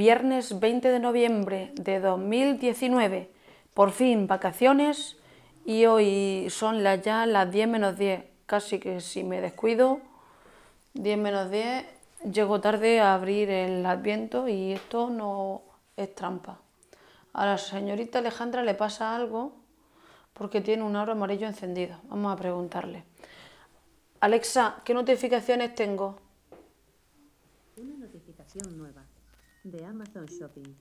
viernes 20 de noviembre de 2019, por fin vacaciones y hoy son las ya las 10 menos 10, casi que si me descuido, 10 menos 10, llego tarde a abrir el adviento y esto no es trampa. A la señorita Alejandra le pasa algo porque tiene un aro amarillo encendido. Vamos a preguntarle. Alexa, ¿qué notificaciones tengo? Una notificación nueva de Amazon Shopping.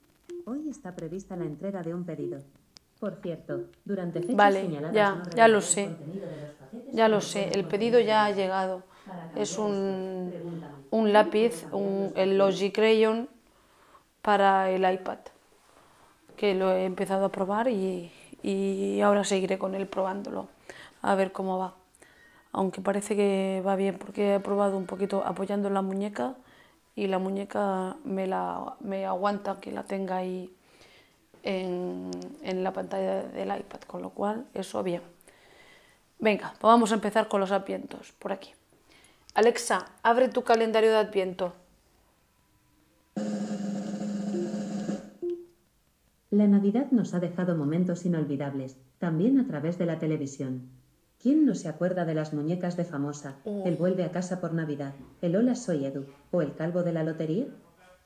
Hoy está prevista la entrega de un pedido. Por cierto, durante fechas Vale, señaladas ya, no ya lo sé. Ya lo sé, el pedido ya ha llegado. Es un, un lápiz, un, el Logic Crayon para el iPad, que lo he empezado a probar y, y ahora seguiré con él probándolo, a ver cómo va. Aunque parece que va bien porque he probado un poquito apoyando la muñeca y la muñeca me, la, me aguanta que la tenga ahí en, en la pantalla del iPad, con lo cual eso bien. Venga, pues vamos a empezar con los advientos, por aquí. Alexa, abre tu calendario de adviento. La Navidad nos ha dejado momentos inolvidables, también a través de la televisión. ¿Quién no se acuerda de las muñecas de Famosa, el Vuelve a casa por Navidad, el Hola soy Edu, o el Calvo de la Lotería?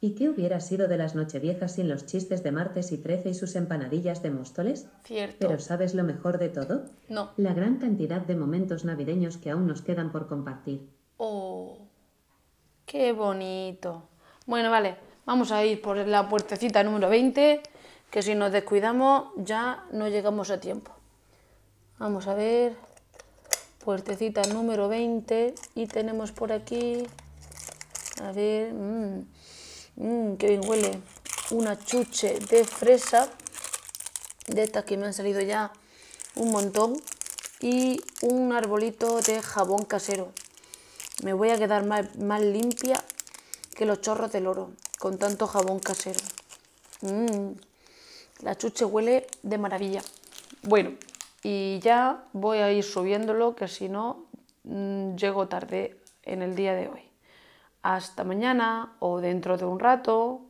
¿Y qué hubiera sido de las Nocheviejas sin los chistes de martes y trece y sus empanadillas de Móstoles? Cierto. Pero ¿sabes lo mejor de todo? No. La gran cantidad de momentos navideños que aún nos quedan por compartir. Oh, qué bonito. Bueno, vale, vamos a ir por la puertecita número 20, que si nos descuidamos ya no llegamos a tiempo. Vamos a ver, puertecita número 20 y tenemos por aquí, a ver, mmm, qué bien huele, una chuche de fresa, de estas que me han salido ya un montón, y un arbolito de jabón casero. Me voy a quedar más, más limpia que los chorros del oro con tanto jabón casero. Mm, la chuche huele de maravilla. Bueno, y ya voy a ir subiéndolo, que si no, mm, llego tarde en el día de hoy. Hasta mañana o dentro de un rato.